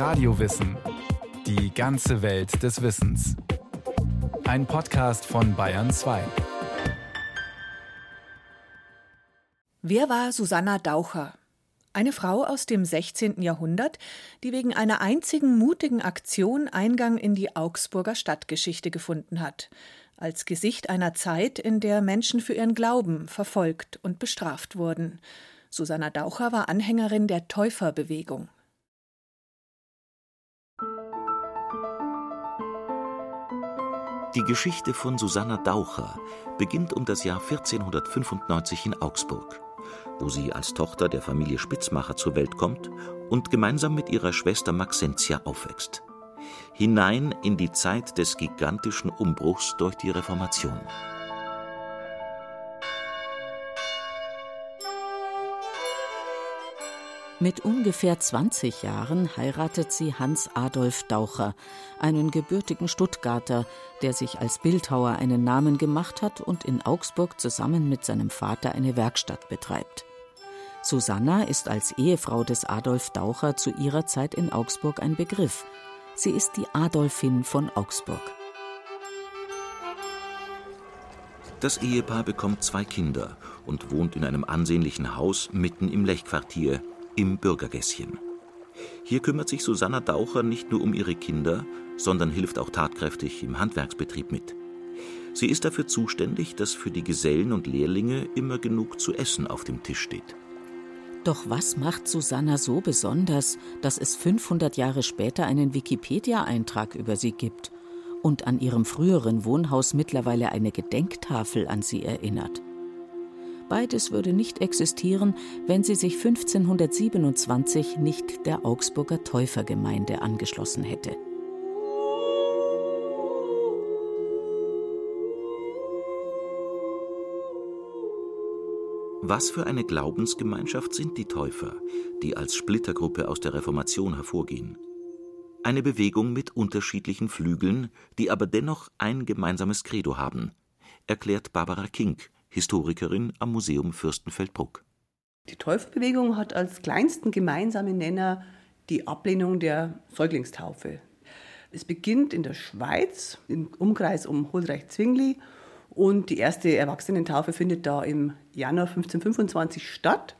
Radiowissen. Die ganze Welt des Wissens. Ein Podcast von Bayern 2. Wer war Susanna Daucher? Eine Frau aus dem 16. Jahrhundert, die wegen einer einzigen mutigen Aktion Eingang in die Augsburger Stadtgeschichte gefunden hat, als Gesicht einer Zeit, in der Menschen für ihren Glauben verfolgt und bestraft wurden. Susanna Daucher war Anhängerin der Täuferbewegung. Die Geschichte von Susanna Daucher beginnt um das Jahr 1495 in Augsburg, wo sie als Tochter der Familie Spitzmacher zur Welt kommt und gemeinsam mit ihrer Schwester Maxentia aufwächst. Hinein in die Zeit des gigantischen Umbruchs durch die Reformation. Mit ungefähr 20 Jahren heiratet sie Hans Adolf Daucher, einen gebürtigen Stuttgarter, der sich als Bildhauer einen Namen gemacht hat und in Augsburg zusammen mit seinem Vater eine Werkstatt betreibt. Susanna ist als Ehefrau des Adolf Daucher zu ihrer Zeit in Augsburg ein Begriff. Sie ist die Adolfin von Augsburg. Das Ehepaar bekommt zwei Kinder und wohnt in einem ansehnlichen Haus mitten im Lechquartier, im Bürgergässchen. Hier kümmert sich Susanna Daucher nicht nur um ihre Kinder, sondern hilft auch tatkräftig im Handwerksbetrieb mit. Sie ist dafür zuständig, dass für die Gesellen und Lehrlinge immer genug zu essen auf dem Tisch steht. Doch was macht Susanna so besonders, dass es 500 Jahre später einen Wikipedia-Eintrag über sie gibt und an ihrem früheren Wohnhaus mittlerweile eine Gedenktafel an sie erinnert? Beides würde nicht existieren, wenn sie sich 1527 nicht der Augsburger Täufergemeinde angeschlossen hätte. Was für eine Glaubensgemeinschaft sind die Täufer, die als Splittergruppe aus der Reformation hervorgehen? Eine Bewegung mit unterschiedlichen Flügeln, die aber dennoch ein gemeinsames Credo haben, erklärt Barbara Kink, Historikerin am Museum Fürstenfeldbruck. Die Täuferbewegung hat als kleinsten gemeinsamen Nenner die Ablehnung der Säuglingstaufe. Es beginnt in der Schweiz, im Umkreis um Huldreich-Zwingli. Und die erste Erwachsenentaufe findet da im Januar 1525 statt.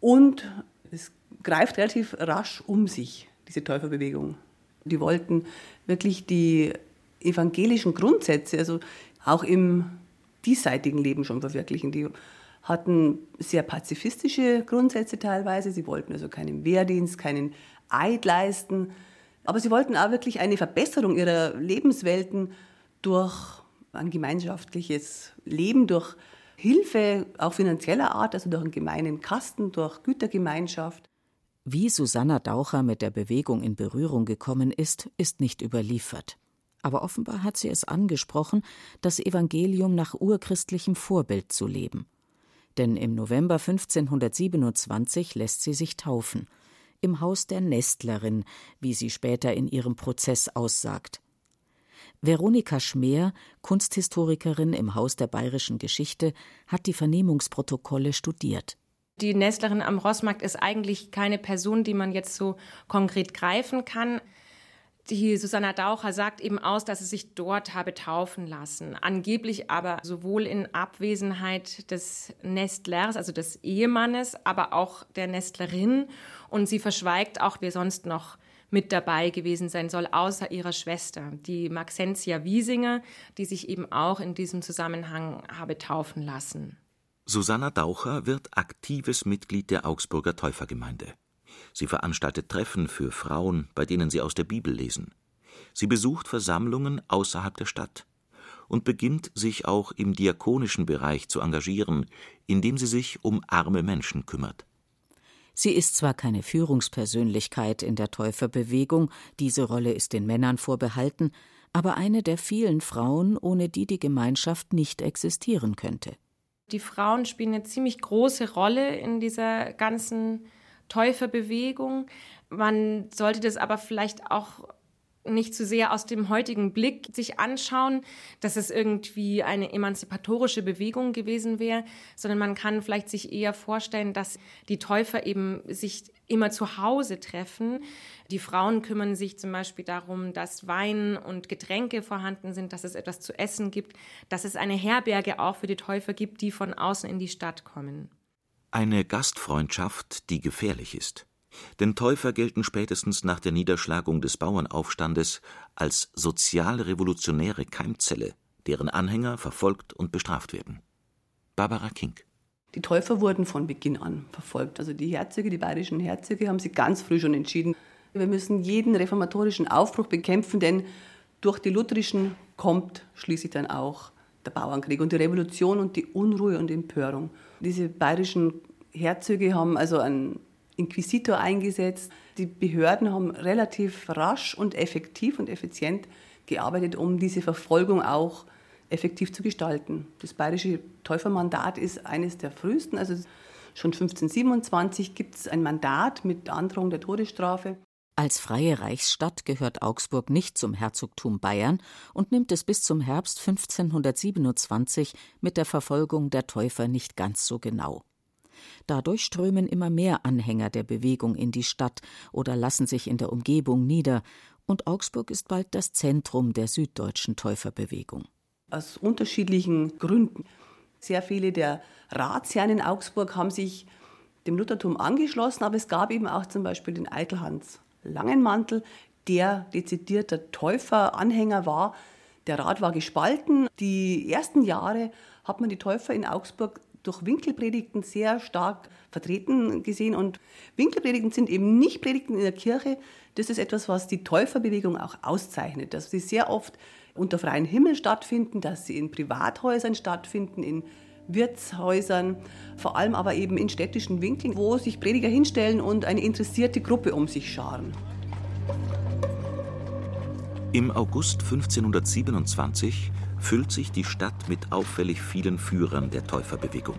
Und es greift relativ rasch um sich, diese Täuferbewegung. Die wollten wirklich die evangelischen Grundsätze, also auch im diesseitigen Leben schon verwirklichen. Die hatten sehr pazifistische Grundsätze teilweise. Sie wollten also keinen Wehrdienst, keinen Eid leisten. Aber sie wollten auch wirklich eine Verbesserung ihrer Lebenswelten durch ein gemeinschaftliches Leben, durch Hilfe, auch finanzieller Art, also durch einen gemeinen Kasten, durch Gütergemeinschaft. Wie Susanna Daucher mit der Bewegung in Berührung gekommen ist, ist nicht überliefert aber offenbar hat sie es angesprochen, das Evangelium nach urchristlichem Vorbild zu leben. Denn im November 1527 lässt sie sich taufen, im Haus der Nestlerin, wie sie später in ihrem Prozess aussagt. Veronika Schmeer, Kunsthistorikerin im Haus der bayerischen Geschichte, hat die Vernehmungsprotokolle studiert. Die Nestlerin am Rossmarkt ist eigentlich keine Person, die man jetzt so konkret greifen kann. Die Susanna Daucher sagt eben aus, dass sie sich dort habe taufen lassen. Angeblich aber sowohl in Abwesenheit des Nestlers, also des Ehemannes, aber auch der Nestlerin. Und sie verschweigt auch, wer sonst noch mit dabei gewesen sein soll, außer ihrer Schwester, die Maxentia Wiesinger, die sich eben auch in diesem Zusammenhang habe taufen lassen. Susanna Daucher wird aktives Mitglied der Augsburger Täufergemeinde. Sie veranstaltet Treffen für Frauen, bei denen sie aus der Bibel lesen. Sie besucht Versammlungen außerhalb der Stadt und beginnt sich auch im diakonischen Bereich zu engagieren, indem sie sich um arme Menschen kümmert. Sie ist zwar keine Führungspersönlichkeit in der Täuferbewegung, diese Rolle ist den Männern vorbehalten, aber eine der vielen Frauen, ohne die die Gemeinschaft nicht existieren könnte. Die Frauen spielen eine ziemlich große Rolle in dieser ganzen Täuferbewegung. Man sollte das aber vielleicht auch nicht zu sehr aus dem heutigen Blick sich anschauen, dass es irgendwie eine emanzipatorische Bewegung gewesen wäre, sondern man kann vielleicht sich eher vorstellen, dass die Täufer eben sich immer zu Hause treffen. Die Frauen kümmern sich zum Beispiel darum, dass Wein und Getränke vorhanden sind, dass es etwas zu essen gibt, dass es eine Herberge auch für die Täufer gibt, die von außen in die Stadt kommen. Eine Gastfreundschaft, die gefährlich ist. Denn Täufer gelten spätestens nach der Niederschlagung des Bauernaufstandes als sozialrevolutionäre Keimzelle, deren Anhänger verfolgt und bestraft werden. Barbara King. Die Täufer wurden von Beginn an verfolgt. Also die Herzöge, die bayerischen Herzöge, haben sich ganz früh schon entschieden, wir müssen jeden reformatorischen Aufbruch bekämpfen, denn durch die lutherischen kommt schließlich dann auch der Bauernkrieg und die Revolution und die Unruhe und Empörung. Diese bayerischen Herzöge haben also einen Inquisitor eingesetzt. Die Behörden haben relativ rasch und effektiv und effizient gearbeitet, um diese Verfolgung auch effektiv zu gestalten. Das bayerische Täufermandat ist eines der frühesten, also schon 1527 gibt es ein Mandat mit Androhung der Todesstrafe. Als freie Reichsstadt gehört Augsburg nicht zum Herzogtum Bayern und nimmt es bis zum Herbst 1527 mit der Verfolgung der Täufer nicht ganz so genau. Dadurch strömen immer mehr Anhänger der Bewegung in die Stadt oder lassen sich in der Umgebung nieder, und Augsburg ist bald das Zentrum der süddeutschen Täuferbewegung. Aus unterschiedlichen Gründen. Sehr viele der Ratsherren in Augsburg haben sich dem Luthertum angeschlossen, aber es gab eben auch zum Beispiel den Eitelhans Langenmantel, der dezidierter Täuferanhänger war. Der Rat war gespalten. Die ersten Jahre hat man die Täufer in Augsburg durch Winkelpredigten sehr stark vertreten gesehen. Und Winkelpredigten sind eben nicht Predigten in der Kirche. Das ist etwas, was die Täuferbewegung auch auszeichnet, dass sie sehr oft unter freiem Himmel stattfinden, dass sie in Privathäusern stattfinden, in Wirtshäusern, vor allem aber eben in städtischen Winkeln, wo sich Prediger hinstellen und eine interessierte Gruppe um sich scharen. Im August 1527 füllt sich die Stadt mit auffällig vielen Führern der Täuferbewegung.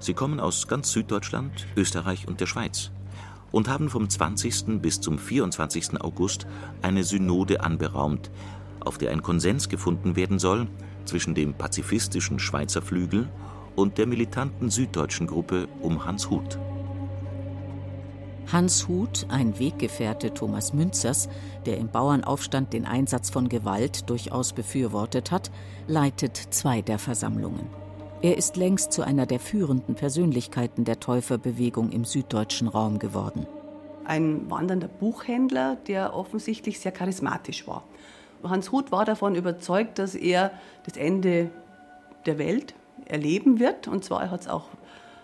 Sie kommen aus ganz Süddeutschland, Österreich und der Schweiz und haben vom 20. bis zum 24. August eine Synode anberaumt, auf der ein Konsens gefunden werden soll zwischen dem pazifistischen Schweizer Flügel und der militanten süddeutschen Gruppe um Hans Huth. Hans Huth, ein Weggefährte Thomas Münzers, der im Bauernaufstand den Einsatz von Gewalt durchaus befürwortet hat, leitet zwei der Versammlungen. Er ist längst zu einer der führenden Persönlichkeiten der Täuferbewegung im süddeutschen Raum geworden. Ein wandernder Buchhändler, der offensichtlich sehr charismatisch war. Hans Huth war davon überzeugt, dass er das Ende der Welt erleben wird. Und zwar hat es auch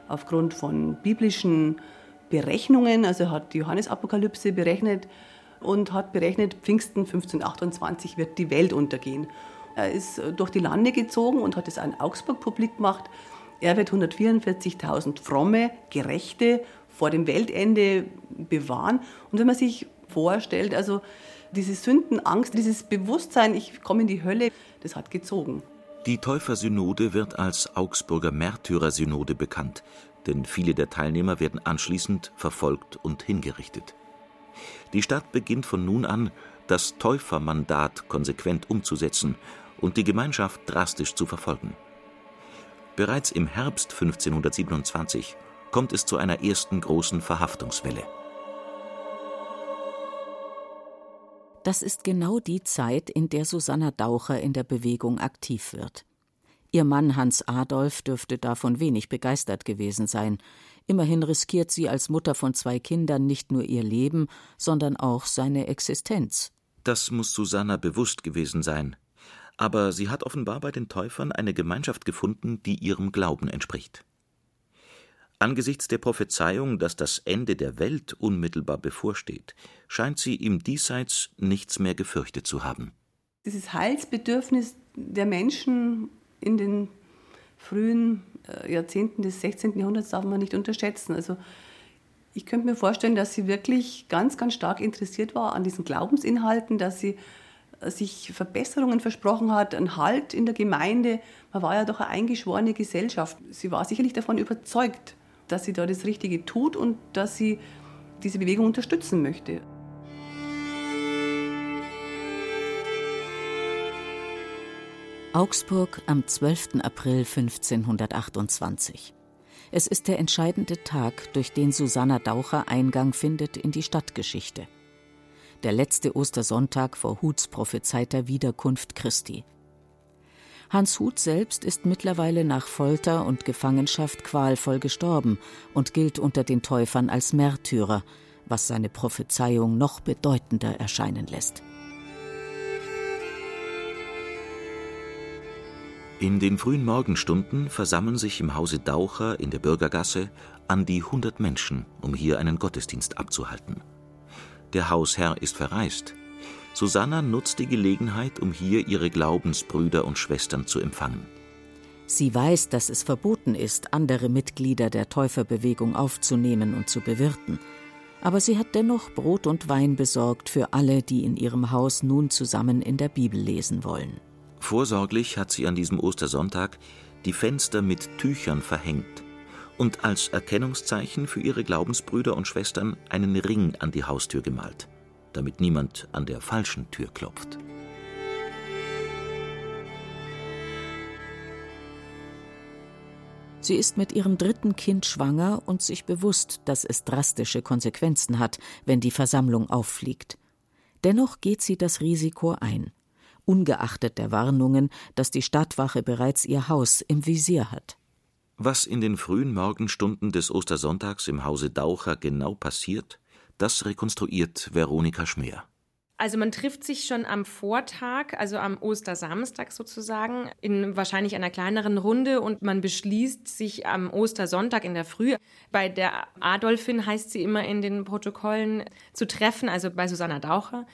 aufgrund von biblischen Berechnungen, also er hat die Johannesapokalypse berechnet und hat berechnet, Pfingsten 1528 wird die Welt untergehen. Er ist durch die Lande gezogen und hat es an Augsburg publik gemacht. Er wird 144.000 fromme, gerechte vor dem Weltende bewahren. Und wenn man sich vorstellt, also diese Sündenangst, dieses Bewusstsein, ich komme in die Hölle, das hat gezogen. Die Täufersynode wird als Augsburger Märtyrersynode bekannt, denn viele der Teilnehmer werden anschließend verfolgt und hingerichtet. Die Stadt beginnt von nun an, das Täufermandat konsequent umzusetzen und die Gemeinschaft drastisch zu verfolgen. Bereits im Herbst 1527 kommt es zu einer ersten großen Verhaftungswelle. Das ist genau die Zeit, in der Susanna Daucher in der Bewegung aktiv wird. Ihr Mann Hans Adolf dürfte davon wenig begeistert gewesen sein. Immerhin riskiert sie als Mutter von zwei Kindern nicht nur ihr Leben, sondern auch seine Existenz. Das muss Susanna bewusst gewesen sein. Aber sie hat offenbar bei den Täufern eine Gemeinschaft gefunden, die ihrem Glauben entspricht. Angesichts der Prophezeiung, dass das Ende der Welt unmittelbar bevorsteht, scheint sie im Diesseits nichts mehr gefürchtet zu haben. Dieses Heilsbedürfnis der Menschen in den frühen äh, Jahrzehnten des 16. Jahrhunderts darf man nicht unterschätzen. Also ich könnte mir vorstellen, dass sie wirklich ganz, ganz stark interessiert war an diesen Glaubensinhalten, dass sie äh, sich Verbesserungen versprochen hat, einen Halt in der Gemeinde. Man war ja doch eine eingeschworene Gesellschaft. Sie war sicherlich davon überzeugt, dass sie da das Richtige tut und dass sie diese Bewegung unterstützen möchte. Augsburg am 12. April 1528. Es ist der entscheidende Tag, durch den Susanna Daucher Eingang findet in die Stadtgeschichte. Der letzte Ostersonntag vor Huts prophezeiter Wiederkunft Christi. Hans Huth selbst ist mittlerweile nach Folter und Gefangenschaft qualvoll gestorben und gilt unter den Täufern als Märtyrer, was seine Prophezeiung noch bedeutender erscheinen lässt. In den frühen Morgenstunden versammeln sich im Hause Daucher in der Bürgergasse an die 100 Menschen, um hier einen Gottesdienst abzuhalten. Der Hausherr ist verreist. Susanna nutzt die Gelegenheit, um hier ihre Glaubensbrüder und Schwestern zu empfangen. Sie weiß, dass es verboten ist, andere Mitglieder der Täuferbewegung aufzunehmen und zu bewirten. Aber sie hat dennoch Brot und Wein besorgt für alle, die in ihrem Haus nun zusammen in der Bibel lesen wollen. Vorsorglich hat sie an diesem Ostersonntag die Fenster mit Tüchern verhängt und als Erkennungszeichen für ihre Glaubensbrüder und Schwestern einen Ring an die Haustür gemalt, damit niemand an der falschen Tür klopft. Sie ist mit ihrem dritten Kind schwanger und sich bewusst, dass es drastische Konsequenzen hat, wenn die Versammlung auffliegt. Dennoch geht sie das Risiko ein ungeachtet der Warnungen, dass die Stadtwache bereits ihr Haus im Visier hat. Was in den frühen Morgenstunden des Ostersonntags im Hause Daucher genau passiert, das rekonstruiert Veronika Schmeer. Also man trifft sich schon am Vortag, also am Ostersamstag sozusagen, in wahrscheinlich einer kleineren Runde und man beschließt, sich am Ostersonntag in der Früh bei der Adolfin, heißt sie immer in den Protokollen, zu treffen, also bei Susanna Daucher.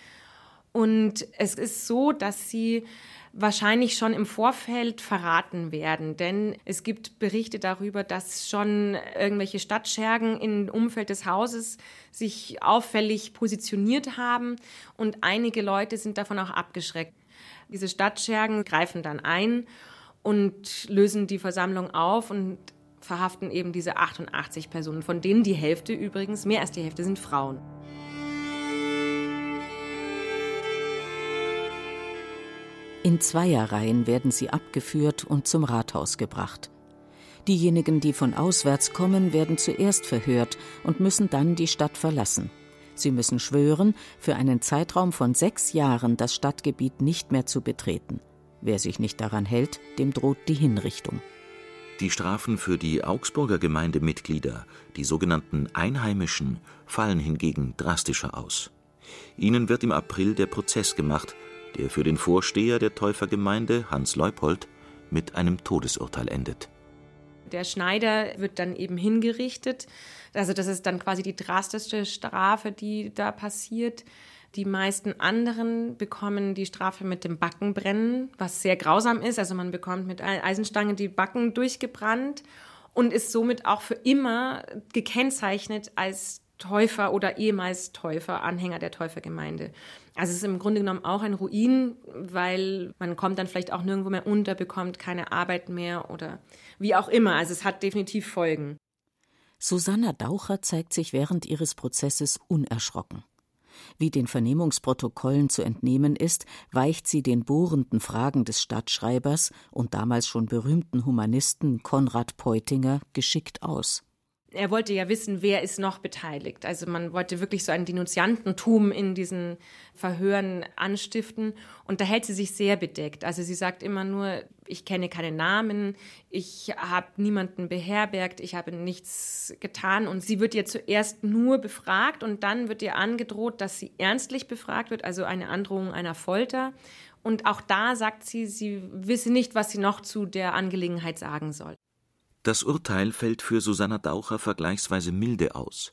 Und es ist so, dass sie wahrscheinlich schon im Vorfeld verraten werden, denn es gibt Berichte darüber, dass schon irgendwelche Stadtschergen im Umfeld des Hauses sich auffällig positioniert haben und einige Leute sind davon auch abgeschreckt. Diese Stadtschergen greifen dann ein und lösen die Versammlung auf und verhaften eben diese 88 Personen, von denen die Hälfte übrigens, mehr als die Hälfte sind Frauen. In Zweierreihen werden sie abgeführt und zum Rathaus gebracht. Diejenigen, die von auswärts kommen, werden zuerst verhört und müssen dann die Stadt verlassen. Sie müssen schwören, für einen Zeitraum von sechs Jahren das Stadtgebiet nicht mehr zu betreten. Wer sich nicht daran hält, dem droht die Hinrichtung. Die Strafen für die Augsburger Gemeindemitglieder, die sogenannten Einheimischen, fallen hingegen drastischer aus. Ihnen wird im April der Prozess gemacht, der für den Vorsteher der Täufergemeinde, Hans Leupold, mit einem Todesurteil endet. Der Schneider wird dann eben hingerichtet. Also das ist dann quasi die drastischste Strafe, die da passiert. Die meisten anderen bekommen die Strafe mit dem Backenbrennen, was sehr grausam ist. Also man bekommt mit Eisenstange die Backen durchgebrannt und ist somit auch für immer gekennzeichnet als Täufer oder ehemals Täufer, Anhänger der Täufergemeinde. Also es ist im Grunde genommen auch ein Ruin, weil man kommt dann vielleicht auch nirgendwo mehr unter, bekommt keine Arbeit mehr oder wie auch immer. Also es hat definitiv Folgen. Susanna Daucher zeigt sich während ihres Prozesses unerschrocken. Wie den Vernehmungsprotokollen zu entnehmen ist, weicht sie den bohrenden Fragen des Stadtschreibers und damals schon berühmten Humanisten Konrad Peutinger geschickt aus er wollte ja wissen, wer ist noch beteiligt. Also man wollte wirklich so ein Denunziantentum in diesen Verhören anstiften. Und da hält sie sich sehr bedeckt. Also sie sagt immer nur, ich kenne keine Namen, ich habe niemanden beherbergt, ich habe nichts getan. Und sie wird ja zuerst nur befragt und dann wird ihr angedroht, dass sie ernstlich befragt wird, also eine Androhung einer Folter. Und auch da sagt sie, sie wisse nicht, was sie noch zu der Angelegenheit sagen soll. Das Urteil fällt für Susanna Daucher vergleichsweise milde aus.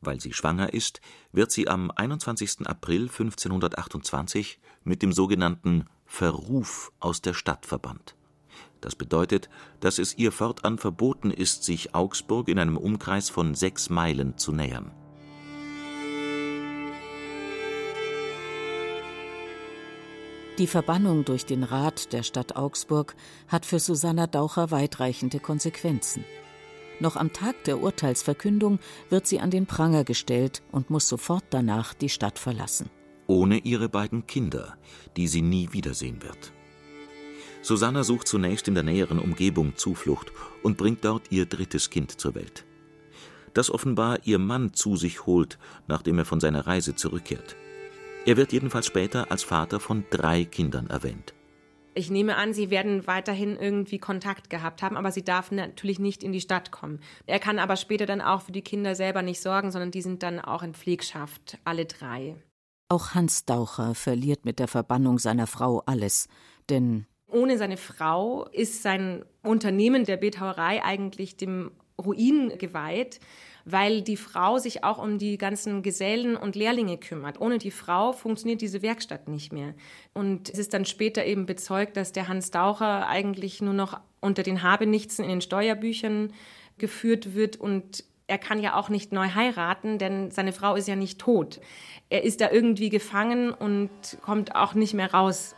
Weil sie schwanger ist, wird sie am 21. April 1528 mit dem sogenannten Verruf aus der Stadt verbannt. Das bedeutet, dass es ihr fortan verboten ist, sich Augsburg in einem Umkreis von sechs Meilen zu nähern Die Verbannung durch den Rat der Stadt Augsburg hat für Susanna Daucher weitreichende Konsequenzen. Noch am Tag der Urteilsverkündung wird sie an den Pranger gestellt und muss sofort danach die Stadt verlassen. Ohne ihre beiden Kinder, die sie nie wiedersehen wird. Susanna sucht zunächst in der näheren Umgebung Zuflucht und bringt dort ihr drittes Kind zur Welt. Das offenbar ihr Mann zu sich holt, nachdem er von seiner Reise zurückkehrt. Er wird jedenfalls später als Vater von drei Kindern erwähnt. Ich nehme an, sie werden weiterhin irgendwie Kontakt gehabt haben, aber sie darf natürlich nicht in die Stadt kommen. Er kann aber später dann auch für die Kinder selber nicht sorgen, sondern die sind dann auch in Pflegschaft, alle drei. Auch Hans Daucher verliert mit der Verbannung seiner Frau alles, denn ohne seine Frau ist sein Unternehmen der Bildhauerei eigentlich dem Ruin geweiht, weil die Frau sich auch um die ganzen Gesellen und Lehrlinge kümmert. Ohne die Frau funktioniert diese Werkstatt nicht mehr. Und es ist dann später eben bezeugt, dass der Hans Daucher eigentlich nur noch unter den Habenichtsen in den Steuerbüchern geführt wird und er kann ja auch nicht neu heiraten, denn seine Frau ist ja nicht tot. Er ist da irgendwie gefangen und kommt auch nicht mehr raus.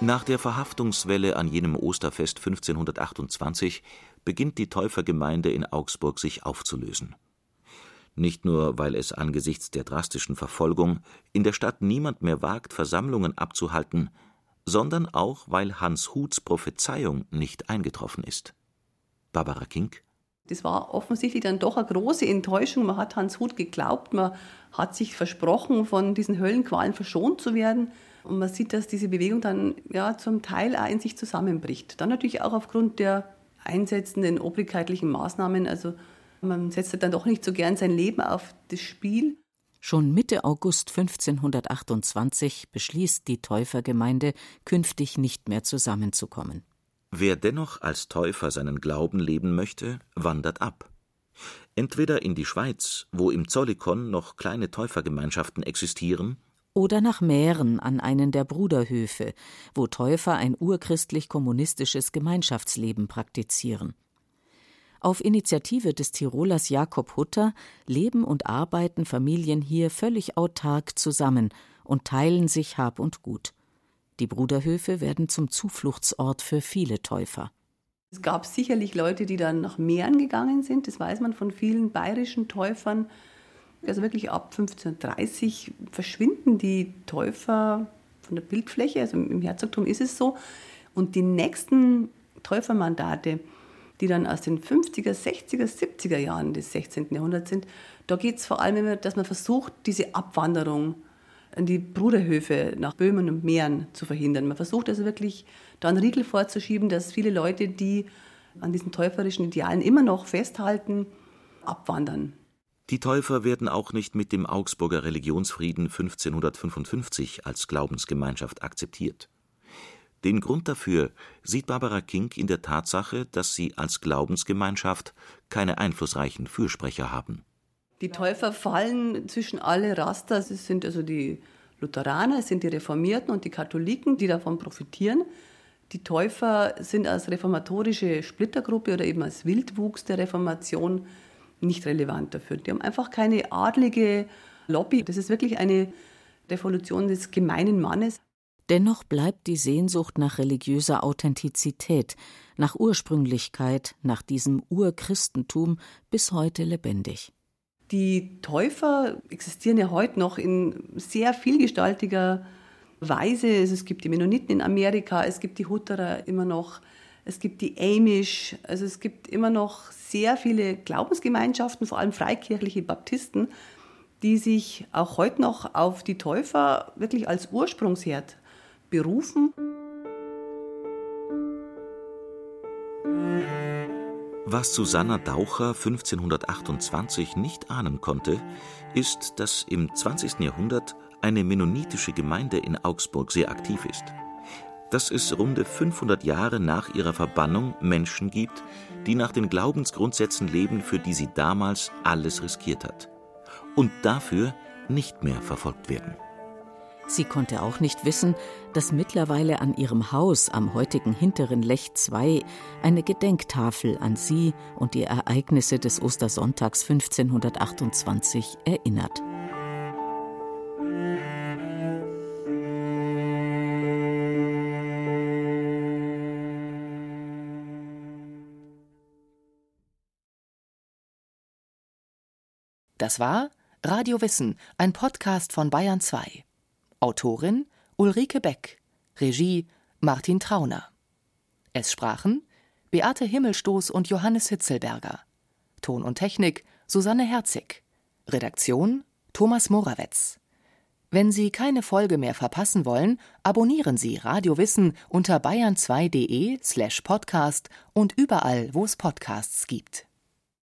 Nach der Verhaftungswelle an jenem Osterfest 1528 beginnt die Täufergemeinde in Augsburg sich aufzulösen. Nicht nur, weil es angesichts der drastischen Verfolgung in der Stadt niemand mehr wagt, Versammlungen abzuhalten, sondern auch, weil Hans Huths Prophezeiung nicht eingetroffen ist. Barbara Kink das war offensichtlich dann doch eine große Enttäuschung. Man hat Hans Huth geglaubt, man hat sich versprochen, von diesen Höllenqualen verschont zu werden. Und man sieht, dass diese Bewegung dann ja zum Teil auch in sich zusammenbricht. Dann natürlich auch aufgrund der einsetzenden obrigkeitlichen Maßnahmen. Also man setzt dann doch nicht so gern sein Leben auf das Spiel. Schon Mitte August 1528 beschließt die Täufergemeinde, künftig nicht mehr zusammenzukommen. Wer dennoch als Täufer seinen Glauben leben möchte, wandert ab. Entweder in die Schweiz, wo im Zollikon noch kleine Täufergemeinschaften existieren, oder nach Mähren an einen der Bruderhöfe, wo Täufer ein urchristlich-kommunistisches Gemeinschaftsleben praktizieren. Auf Initiative des Tirolers Jakob Hutter leben und arbeiten Familien hier völlig autark zusammen und teilen sich Hab und Gut. Die Bruderhöfe werden zum Zufluchtsort für viele Täufer. Es gab sicherlich Leute, die dann nach Mähren gegangen sind, das weiß man von vielen bayerischen Täufern, also wirklich ab 1530 verschwinden die Täufer von der Bildfläche, also im Herzogtum ist es so. Und die nächsten Täufermandate, die dann aus den 50er, 60er, 70er Jahren des 16. Jahrhunderts sind, da geht es vor allem immer, dass man versucht, diese Abwanderung an die Bruderhöfe nach Böhmen und Mähren zu verhindern. Man versucht also wirklich da einen Riegel vorzuschieben, dass viele Leute, die an diesen täuferischen Idealen immer noch festhalten, abwandern. Die Täufer werden auch nicht mit dem Augsburger Religionsfrieden 1555 als Glaubensgemeinschaft akzeptiert. Den Grund dafür sieht Barbara Kink in der Tatsache, dass sie als Glaubensgemeinschaft keine einflussreichen Fürsprecher haben. Die Täufer fallen zwischen alle Raster. Es sind also die Lutheraner, es sind die Reformierten und die Katholiken, die davon profitieren. Die Täufer sind als reformatorische Splittergruppe oder eben als Wildwuchs der Reformation nicht relevant dafür. Die haben einfach keine adlige Lobby. Das ist wirklich eine Revolution des gemeinen Mannes. Dennoch bleibt die Sehnsucht nach religiöser Authentizität, nach Ursprünglichkeit, nach diesem Urchristentum bis heute lebendig. Die Täufer existieren ja heute noch in sehr vielgestaltiger Weise. Also es gibt die Mennoniten in Amerika, es gibt die Hutterer immer noch, es gibt die Amish, also es gibt immer noch sehr viele Glaubensgemeinschaften, vor allem freikirchliche Baptisten, die sich auch heute noch auf die Täufer wirklich als Ursprungsherd berufen. Was Susanna Daucher 1528 nicht ahnen konnte, ist, dass im 20. Jahrhundert eine mennonitische Gemeinde in Augsburg sehr aktiv ist dass es runde 500 Jahre nach ihrer Verbannung Menschen gibt, die nach den Glaubensgrundsätzen leben, für die sie damals alles riskiert hat. Und dafür nicht mehr verfolgt werden. Sie konnte auch nicht wissen, dass mittlerweile an ihrem Haus am heutigen hinteren Lech 2 eine Gedenktafel an sie und die Ereignisse des Ostersonntags 1528 erinnert. Das war Radio Wissen, ein Podcast von Bayern 2. Autorin Ulrike Beck. Regie Martin Trauner. Es sprachen Beate Himmelstoß und Johannes Hitzelberger. Ton und Technik Susanne Herzig. Redaktion Thomas Morawetz. Wenn Sie keine Folge mehr verpassen wollen, abonnieren Sie Radio Wissen unter bayern2.de slash podcast und überall, wo es Podcasts gibt.